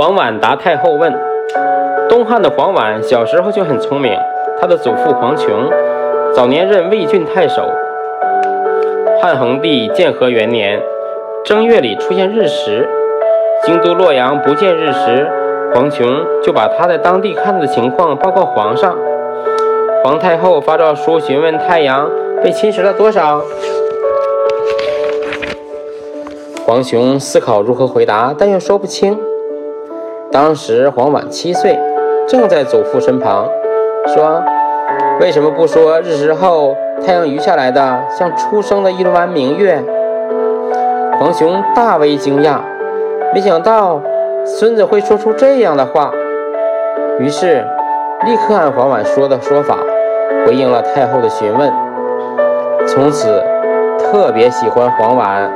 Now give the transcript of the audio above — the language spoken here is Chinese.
黄婉答太后问：东汉的黄婉小时候就很聪明，他的祖父黄琼早年任魏郡太守。汉恒帝建和元年正月里出现日食，京都洛阳不见日食，黄琼就把他在当地看到的情况报告皇上。皇太后发诏书询问太阳被侵蚀了多少。黄琼思考如何回答，但又说不清。当时黄婉七岁，正在祖父身旁，说：“为什么不说日食后太阳余下来的像初升的一轮明月？”黄雄大为惊讶，没想到孙子会说出这样的话，于是立刻按黄婉说的说法回应了太后的询问，从此特别喜欢黄婉。